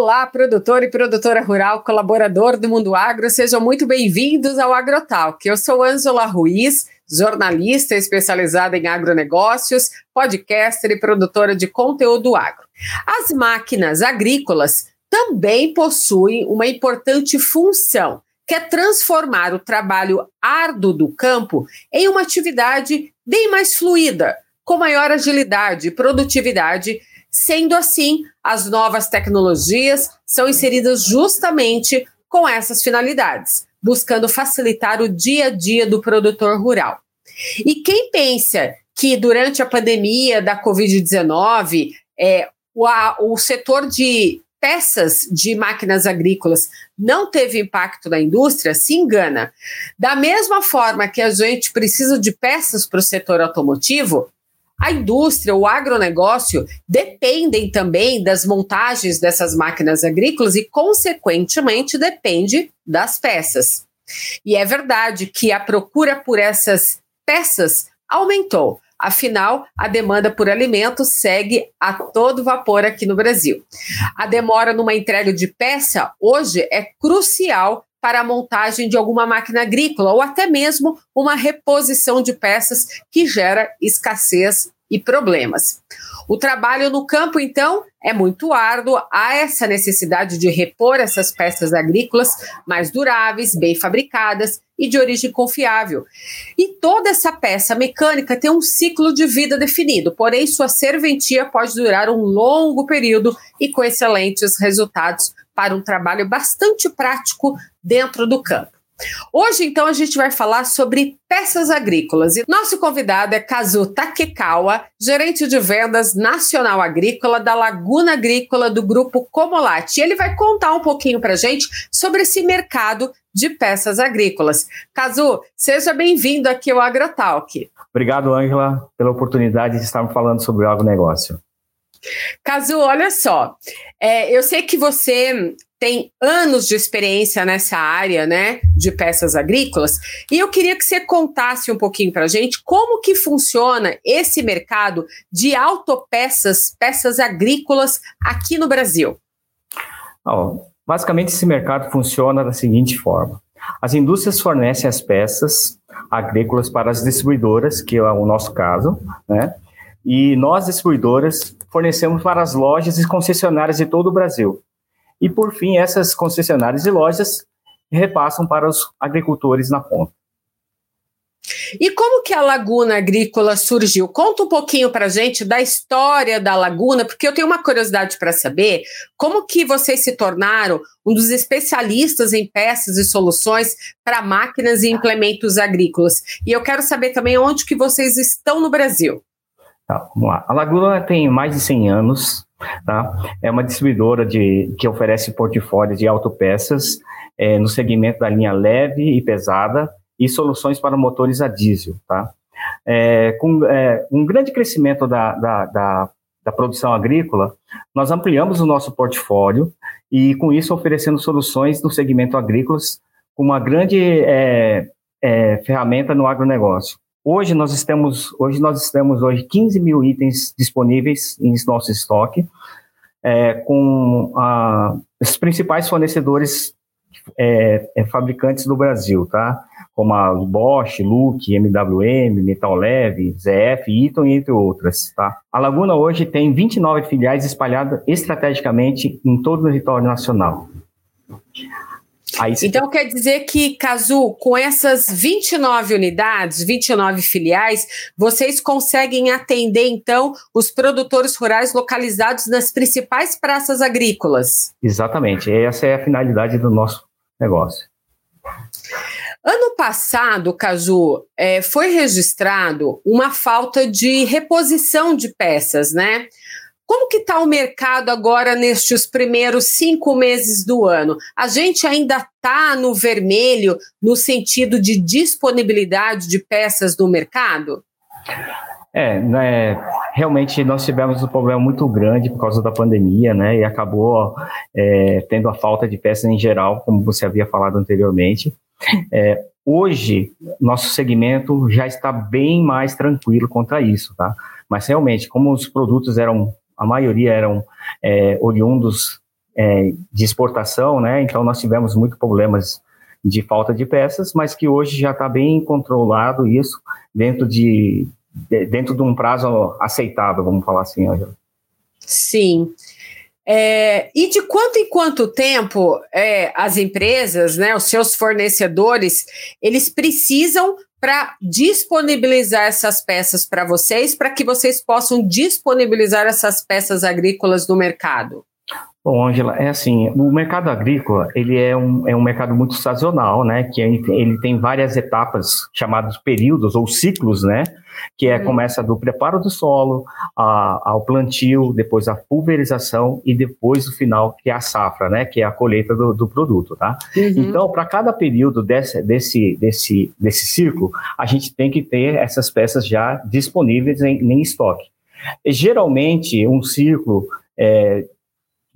Olá, produtor e produtora rural, colaborador do Mundo Agro, sejam muito bem-vindos ao AgroTalk. Eu sou Ângela Ruiz, jornalista especializada em agronegócios, podcaster e produtora de conteúdo agro. As máquinas agrícolas também possuem uma importante função, que é transformar o trabalho árduo do campo em uma atividade bem mais fluida, com maior agilidade e produtividade Sendo assim, as novas tecnologias são inseridas justamente com essas finalidades, buscando facilitar o dia a dia do produtor rural. E quem pensa que durante a pandemia da Covid-19, é, o, o setor de peças de máquinas agrícolas não teve impacto na indústria, se engana. Da mesma forma que a gente precisa de peças para o setor automotivo, a indústria, o agronegócio dependem também das montagens dessas máquinas agrícolas e, consequentemente, depende das peças. E é verdade que a procura por essas peças aumentou. Afinal, a demanda por alimentos segue a todo vapor aqui no Brasil. A demora numa entrega de peça hoje é crucial para a montagem de alguma máquina agrícola ou até mesmo uma reposição de peças que gera escassez e problemas. O trabalho no campo, então, é muito árduo, há essa necessidade de repor essas peças agrícolas mais duráveis, bem fabricadas e de origem confiável. E toda essa peça mecânica tem um ciclo de vida definido, porém, sua serventia pode durar um longo período e com excelentes resultados para um trabalho bastante prático dentro do campo. Hoje, então, a gente vai falar sobre peças agrícolas. E nosso convidado é Kazu Takekawa, gerente de vendas nacional agrícola da Laguna Agrícola do Grupo Comolate. E ele vai contar um pouquinho para a gente sobre esse mercado de peças agrícolas. Kazu, seja bem-vindo aqui ao AgroTalk. Obrigado, Ângela, pela oportunidade de estarmos falando sobre o agronegócio. Caso, olha só, é, eu sei que você tem anos de experiência nessa área, né, de peças agrícolas, e eu queria que você contasse um pouquinho para a gente como que funciona esse mercado de autopeças, peças agrícolas aqui no Brasil. Oh, basicamente, esse mercado funciona da seguinte forma: as indústrias fornecem as peças agrícolas para as distribuidoras, que é o nosso caso, né? E nós, distribuidoras, fornecemos para as lojas e concessionárias de todo o Brasil. E, por fim, essas concessionárias e lojas repassam para os agricultores na ponta. E como que a Laguna Agrícola surgiu? Conta um pouquinho para a gente da história da Laguna, porque eu tenho uma curiosidade para saber como que vocês se tornaram um dos especialistas em peças e soluções para máquinas e implementos agrícolas. E eu quero saber também onde que vocês estão no Brasil. Tá, vamos lá. A Laguna tem mais de 100 anos, tá? É uma distribuidora de, que oferece portfólios de autopeças é, no segmento da linha leve e pesada e soluções para motores a diesel, tá? É, com é, um grande crescimento da, da, da, da produção agrícola, nós ampliamos o nosso portfólio e, com isso, oferecendo soluções no segmento agrícola com uma grande é, é, ferramenta no agronegócio. Hoje nós estamos, hoje nós estamos hoje 15 mil itens disponíveis em nosso estoque, é, com a, os principais fornecedores é, é, fabricantes do Brasil, tá? Como a Bosch, Luke, MWM, Metal Leve, ZF, Eaton entre outras, tá? A Laguna hoje tem 29 filiais espalhadas estrategicamente em todo o território nacional. Então quer dizer que, Cazu, com essas 29 unidades, 29 filiais, vocês conseguem atender, então, os produtores rurais localizados nas principais praças agrícolas? Exatamente, essa é a finalidade do nosso negócio. Ano passado, Caju, é, foi registrado uma falta de reposição de peças, né? Como que está o mercado agora nestes primeiros cinco meses do ano? A gente ainda está no vermelho no sentido de disponibilidade de peças no mercado? É, né, realmente nós tivemos um problema muito grande por causa da pandemia, né, e acabou é, tendo a falta de peças em geral, como você havia falado anteriormente. É, hoje, nosso segmento já está bem mais tranquilo contra isso, tá? Mas realmente, como os produtos eram a maioria eram é, oriundos é, de exportação, né? Então nós tivemos muitos problemas de falta de peças, mas que hoje já está bem controlado isso dentro de, de, dentro de um prazo aceitável, vamos falar assim, Angela. Sim. É, e de quanto em quanto tempo é, as empresas, né, os seus fornecedores, eles precisam para disponibilizar essas peças para vocês, para que vocês possam disponibilizar essas peças agrícolas no mercado? Bom, Angela, é assim, o mercado agrícola, ele é um, é um mercado muito sazonal, né, que ele tem várias etapas, chamados períodos ou ciclos, né, que é, uhum. começa do preparo do solo, a, ao plantio, depois a pulverização e depois o final, que é a safra, né, que é a colheita do, do produto, tá? Uhum. Então, para cada período desse, desse, desse, desse ciclo, a gente tem que ter essas peças já disponíveis em, em estoque. E, geralmente, um ciclo é,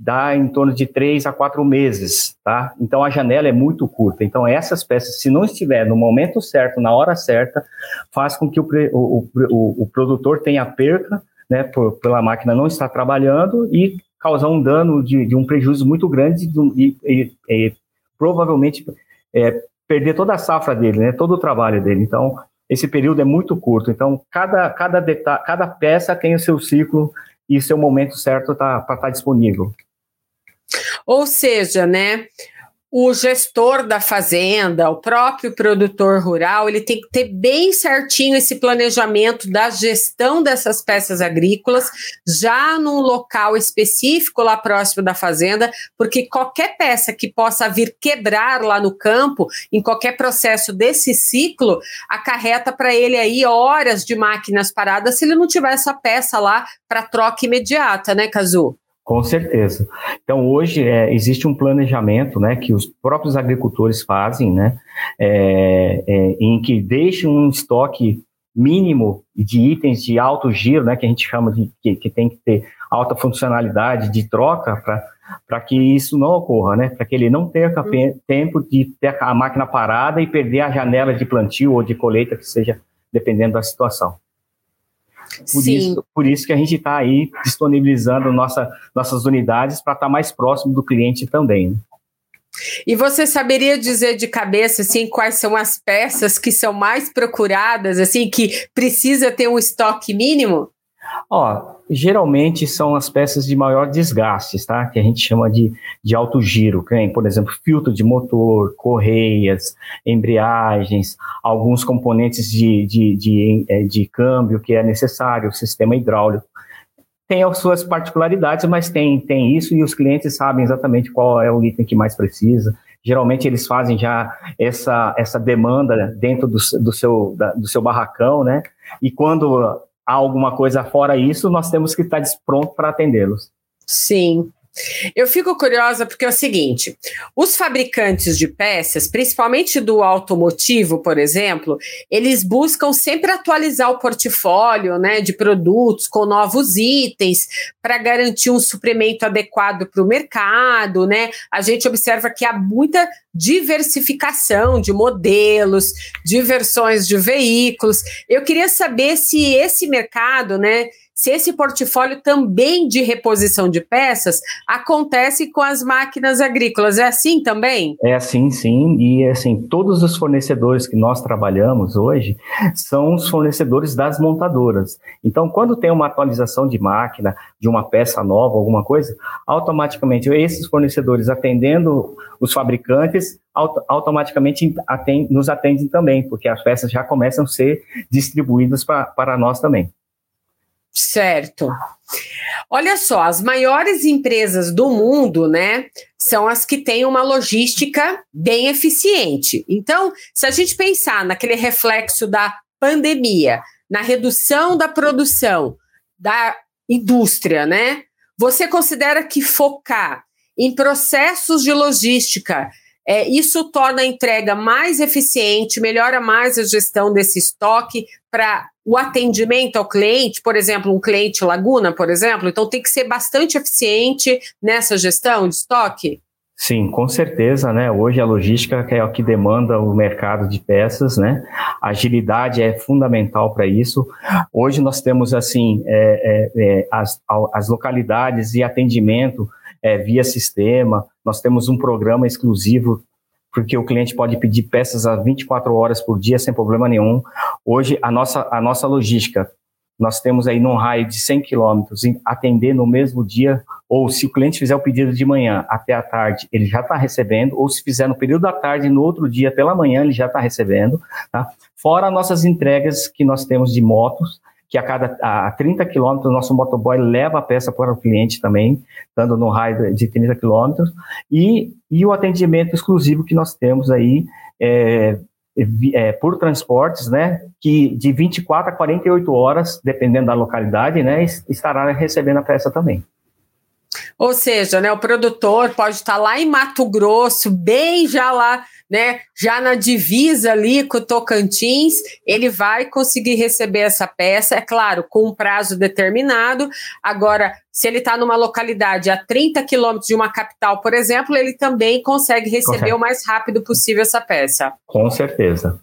dá em torno de três a quatro meses, tá? Então a janela é muito curta. Então essas peças, se não estiver no momento certo, na hora certa, faz com que o, o, o, o produtor tenha perca, né, por, pela máquina não estar trabalhando e causar um dano de, de um prejuízo muito grande e, e, e provavelmente é, perder toda a safra dele, né, todo o trabalho dele. Então esse período é muito curto. Então cada cada cada peça tem o seu ciclo e seu momento certo tá, para estar tá disponível. Ou seja, né, o gestor da fazenda, o próprio produtor rural, ele tem que ter bem certinho esse planejamento da gestão dessas peças agrícolas, já num local específico lá próximo da fazenda, porque qualquer peça que possa vir quebrar lá no campo, em qualquer processo desse ciclo, acarreta para ele aí horas de máquinas paradas se ele não tiver essa peça lá para troca imediata, né, Cazu? Com certeza. Então, hoje é, existe um planejamento né, que os próprios agricultores fazem, né, é, é, em que deixam um estoque mínimo de itens de alto giro, né, que a gente chama de que, que tem que ter alta funcionalidade de troca para que isso não ocorra, né, para que ele não perca uhum. tempo de ter a máquina parada e perder a janela de plantio ou de colheita, que seja dependendo da situação. Por, Sim. Isso, por isso que a gente está aí disponibilizando nossa, nossas unidades para estar tá mais próximo do cliente também. Né? E você saberia dizer de cabeça assim quais são as peças que são mais procuradas, assim que precisa ter um estoque mínimo? Ó, geralmente são as peças de maior desgaste, tá? Que a gente chama de, de alto giro, que por exemplo, filtro de motor, correias, embreagens, alguns componentes de, de, de, é, de câmbio que é necessário, sistema hidráulico. Tem as suas particularidades, mas tem, tem isso e os clientes sabem exatamente qual é o item que mais precisa. Geralmente eles fazem já essa, essa demanda dentro do, do, seu, da, do seu barracão, né? E quando alguma coisa fora isso, nós temos que estar pronto para atendê-los. Sim. Eu fico curiosa porque é o seguinte: os fabricantes de peças, principalmente do automotivo, por exemplo, eles buscam sempre atualizar o portfólio né, de produtos com novos itens para garantir um suprimento adequado para o mercado. Né? A gente observa que há muita diversificação de modelos, de versões de veículos. Eu queria saber se esse mercado, né? Se esse portfólio também de reposição de peças acontece com as máquinas agrícolas. É assim também? É assim, sim. E assim, todos os fornecedores que nós trabalhamos hoje são os fornecedores das montadoras. Então, quando tem uma atualização de máquina, de uma peça nova, alguma coisa, automaticamente esses fornecedores atendendo os fabricantes automaticamente nos atendem também, porque as peças já começam a ser distribuídas para nós também. Certo. Olha só, as maiores empresas do mundo, né, são as que têm uma logística bem eficiente. Então, se a gente pensar naquele reflexo da pandemia, na redução da produção da indústria, né, você considera que focar em processos de logística é, isso torna a entrega mais eficiente, melhora mais a gestão desse estoque para o atendimento ao cliente, por exemplo, um cliente Laguna, por exemplo, então tem que ser bastante eficiente nessa gestão de estoque? Sim, com certeza, né? Hoje a logística é o que demanda o mercado de peças, né? Agilidade é fundamental para isso. Hoje nós temos assim é, é, é, as, as localidades e atendimento é, via sistema. Nós temos um programa exclusivo porque o cliente pode pedir peças a 24 horas por dia sem problema nenhum. Hoje, a nossa, a nossa logística, nós temos aí num raio de 100 quilômetros, atender no mesmo dia, ou se o cliente fizer o pedido de manhã até a tarde, ele já está recebendo, ou se fizer no período da tarde, no outro dia pela manhã, ele já está recebendo. Tá? Fora nossas entregas que nós temos de motos, que a cada a 30 quilômetros o nosso motoboy leva a peça para o cliente também, estando no raio de 30 quilômetros, e, e o atendimento exclusivo que nós temos aí é, é, por transportes, né, que de 24 a 48 horas, dependendo da localidade, né, estará recebendo a peça também. Ou seja, né, o produtor pode estar lá em Mato Grosso, bem já lá, né, já na divisa ali com o Tocantins, ele vai conseguir receber essa peça, é claro, com um prazo determinado. Agora, se ele está numa localidade a 30 quilômetros de uma capital, por exemplo, ele também consegue receber consegue. o mais rápido possível essa peça. Com certeza.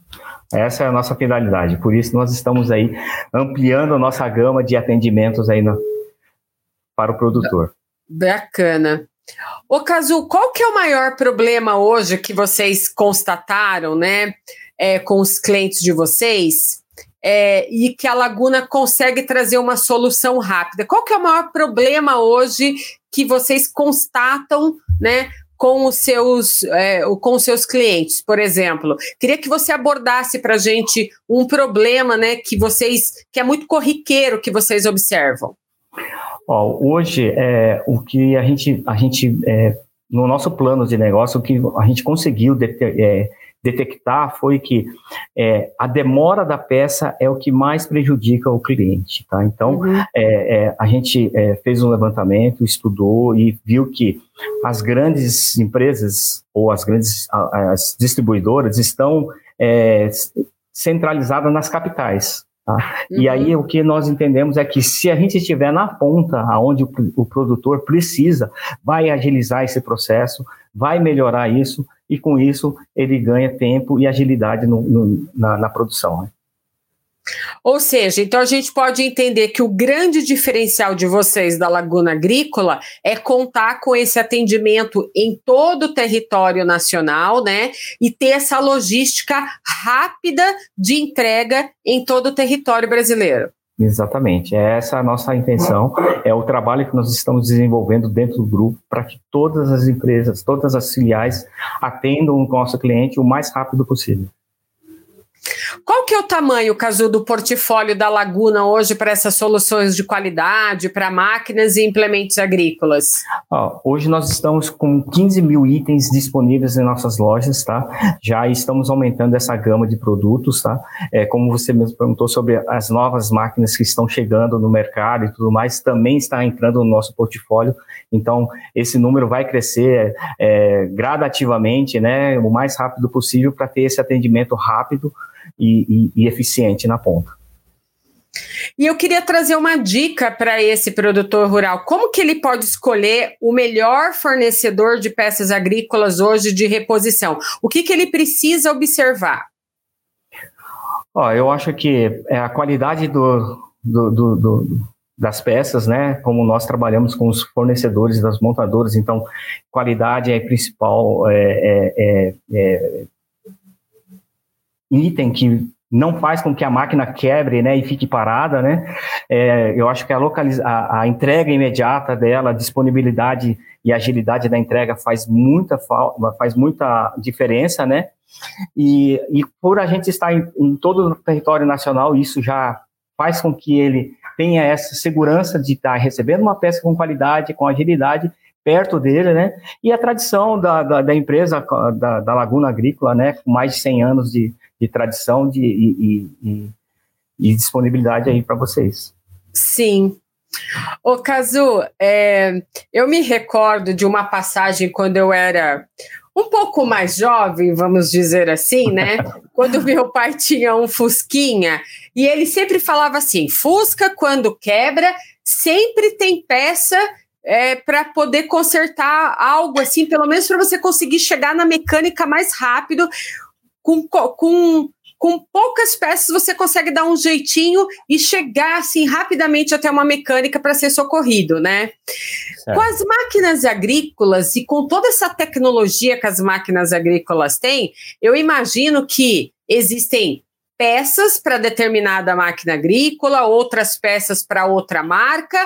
Essa é a nossa finalidade. Por isso, nós estamos aí ampliando a nossa gama de atendimentos aí no, para o produtor. Bacana. Ô, Cazu, qual que é o maior problema hoje que vocês constataram, né, é, com os clientes de vocês é, e que a Laguna consegue trazer uma solução rápida? Qual que é o maior problema hoje que vocês constatam, né, com os seus é, com os seus clientes, por exemplo. Queria que você abordasse para a gente um problema, né, que vocês que é muito corriqueiro que vocês observam. Ó, hoje, é, o que a gente, a gente é, no nosso plano de negócio, o que a gente conseguiu é, detectar foi que é, a demora da peça é o que mais prejudica o cliente, tá? Então, uhum. é, é, a gente é, fez um levantamento, estudou e viu que as grandes empresas ou as grandes as distribuidoras estão é, centralizadas nas capitais, Tá? Uhum. E aí o que nós entendemos é que se a gente estiver na ponta, aonde o, o, produtor precisa, vai agilizar esse processo, vai melhorar isso e com isso ele ganha tempo e agilidade no, no, na, na, produção. Né? Ou seja, então a gente pode entender que o grande diferencial de vocês da Laguna Agrícola é contar com esse atendimento em todo o território nacional, né? E ter essa logística rápida de entrega em todo o território brasileiro. Exatamente, é essa a nossa intenção, é o trabalho que nós estamos desenvolvendo dentro do grupo para que todas as empresas, todas as filiais atendam o nosso cliente o mais rápido possível. Qual que é o tamanho, Caso, do portfólio da Laguna hoje para essas soluções de qualidade, para máquinas e implementos agrícolas? hoje nós estamos com 15 mil itens disponíveis em nossas lojas, tá? Já estamos aumentando essa gama de produtos, tá? É, como você mesmo perguntou sobre as novas máquinas que estão chegando no mercado e tudo mais, também está entrando no nosso portfólio. Então, esse número vai crescer é, gradativamente, né? O mais rápido possível para ter esse atendimento rápido e, e, e eficiente na ponta. E eu queria trazer uma dica para esse produtor rural. Como que ele pode escolher o melhor fornecedor de peças agrícolas hoje de reposição? O que, que ele precisa observar? Ó, eu acho que é a qualidade do, do, do, do, das peças, né? Como nós trabalhamos com os fornecedores das montadoras, então qualidade é principal, é, é, é, é item que não faz com que a máquina quebre, né, e fique parada, né? É, eu acho que a, localiza a, a, entrega imediata dela, a disponibilidade e agilidade da entrega faz muita faz muita diferença, né? E, e por a gente estar em, em todo o território nacional, isso já faz com que ele tenha essa segurança de estar recebendo uma peça com qualidade, com agilidade perto dele, né? E a tradição da, da, da empresa, da, da, Laguna Agrícola, né? Com mais de 100 anos de, de tradição de, e, e, e disponibilidade aí para vocês. Sim. Ô, Cazu, é, eu me recordo de uma passagem quando eu era um pouco mais jovem, vamos dizer assim, né? quando meu pai tinha um Fusquinha, e ele sempre falava assim: Fusca, quando quebra, sempre tem peça é, para poder consertar algo assim, pelo menos para você conseguir chegar na mecânica mais rápido com, com com poucas peças você consegue dar um jeitinho e chegar assim rapidamente até uma mecânica para ser socorrido, né? Certo. Com as máquinas agrícolas e com toda essa tecnologia que as máquinas agrícolas têm, eu imagino que existem peças para determinada máquina agrícola, outras peças para outra marca,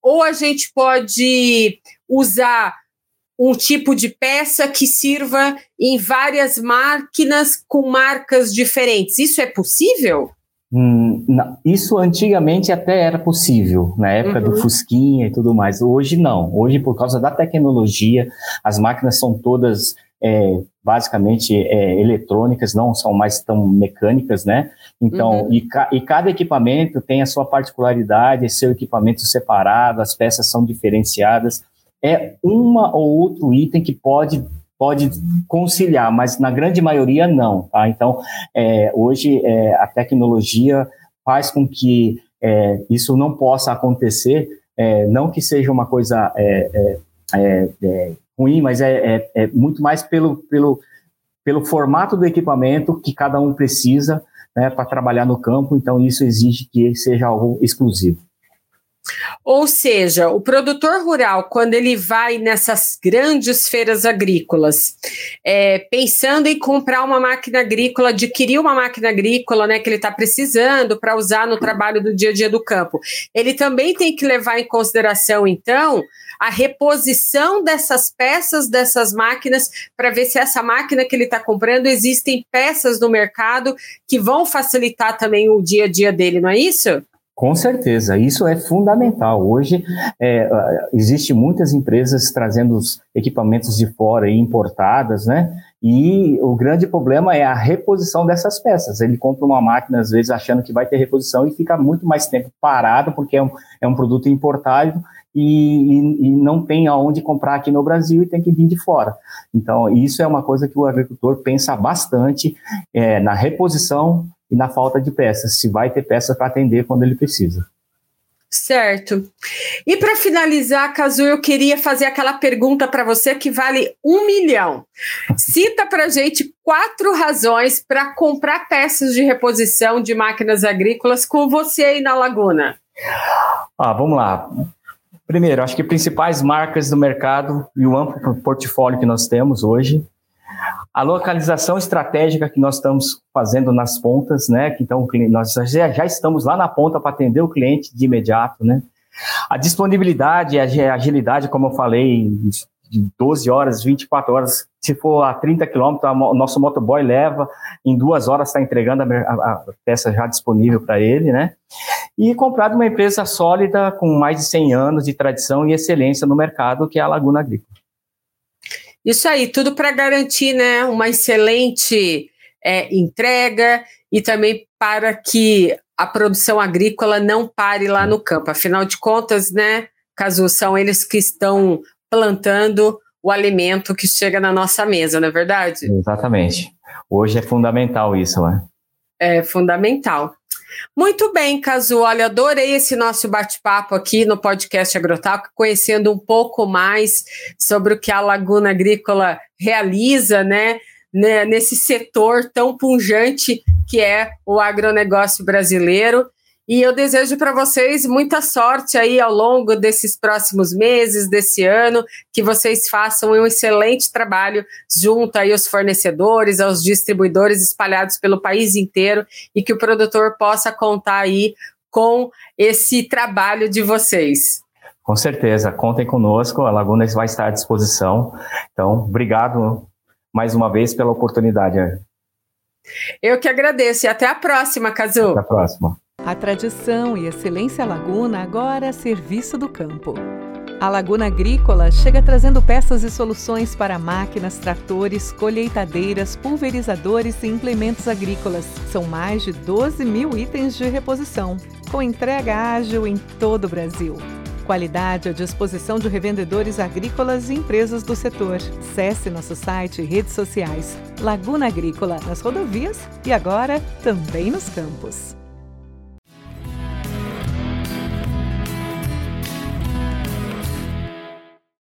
ou a gente pode usar um tipo de peça que sirva em várias máquinas com marcas diferentes. Isso é possível? Hum, isso antigamente até era possível, na época uhum. do Fusquinha e tudo mais. Hoje não. Hoje, por causa da tecnologia, as máquinas são todas é, basicamente é, eletrônicas, não são mais tão mecânicas, né? Então, uhum. e, ca e, cada equipamento tem a sua particularidade, seu equipamento separado, as peças são diferenciadas. É uma ou outro item que pode pode conciliar, mas na grande maioria não. Tá? Então, é, hoje é, a tecnologia faz com que é, isso não possa acontecer, é, não que seja uma coisa é, é, ruim, mas é, muito mais pelo, pelo, pelo formato do equipamento que cada um precisa né, para trabalhar no campo, então isso exige que seja algo exclusivo. Ou seja, o produtor rural, quando ele vai nessas grandes feiras agrícolas, é, pensando em comprar uma máquina agrícola, adquirir uma máquina agrícola né, que ele está precisando para usar no trabalho do dia a dia do campo, ele também tem que levar em consideração, então, a reposição dessas peças dessas máquinas para ver se essa máquina que ele está comprando existem peças no mercado que vão facilitar também o dia a dia dele, não é isso? Com certeza, isso é fundamental. Hoje é, existe muitas empresas trazendo os equipamentos de fora e importadas, né? E o grande problema é a reposição dessas peças. Ele compra uma máquina, às vezes, achando que vai ter reposição e fica muito mais tempo parado, porque é um, é um produto importado e, e, e, não tem aonde comprar aqui no Brasil e tem que vir de fora. Então, isso é uma coisa que o agricultor pensa bastante é, na reposição e na falta de peças, se vai ter peças para atender quando ele precisa. Certo. E para finalizar, Cazu, eu queria fazer aquela pergunta para você que vale um milhão. Cita para gente quatro razões para comprar peças de reposição de máquinas agrícolas com você aí na Laguna. Ah, vamos lá. Primeiro, acho que principais marcas do mercado e o amplo portfólio que nós temos hoje a localização estratégica que nós estamos fazendo nas pontas, né? Então nós já, estamos lá na ponta para atender o cliente de imediato, né? A disponibilidade a agilidade, como eu falei, de 12 horas, 24 horas, se for a 30 quilômetros, o nosso motoboy leva, em duas horas está entregando a, a, peça já disponível para ele, né? E comprar de uma empresa sólida com mais de 100 anos de tradição e excelência no mercado, que é a Laguna Agrícola. Isso aí, tudo para garantir né, uma excelente é, entrega e também para que a produção agrícola não pare lá no campo. Afinal de contas, né, caso são eles que estão plantando o alimento que chega na nossa mesa, não é verdade? Exatamente. Hoje é fundamental isso, né? É fundamental. Muito bem, Cazu. Olha, adorei esse nosso bate-papo aqui no podcast Agrotalk, conhecendo um pouco mais sobre o que a Laguna Agrícola realiza, né? né nesse setor tão pungente que é o agronegócio brasileiro. E eu desejo para vocês muita sorte aí ao longo desses próximos meses, desse ano, que vocês façam um excelente trabalho junto aí aos fornecedores, aos distribuidores espalhados pelo país inteiro e que o produtor possa contar aí com esse trabalho de vocês. Com certeza, contem conosco, a Laguna vai estar à disposição. Então, obrigado mais uma vez pela oportunidade. Eu que agradeço e até a próxima, Cazu. Até a próxima. A tradição e excelência Laguna agora a serviço do campo. A Laguna Agrícola chega trazendo peças e soluções para máquinas, tratores, colheitadeiras, pulverizadores e implementos agrícolas. São mais de 12 mil itens de reposição, com entrega ágil em todo o Brasil. Qualidade à disposição de revendedores agrícolas e empresas do setor. Acesse nosso site e redes sociais. Laguna Agrícola nas rodovias e agora também nos campos.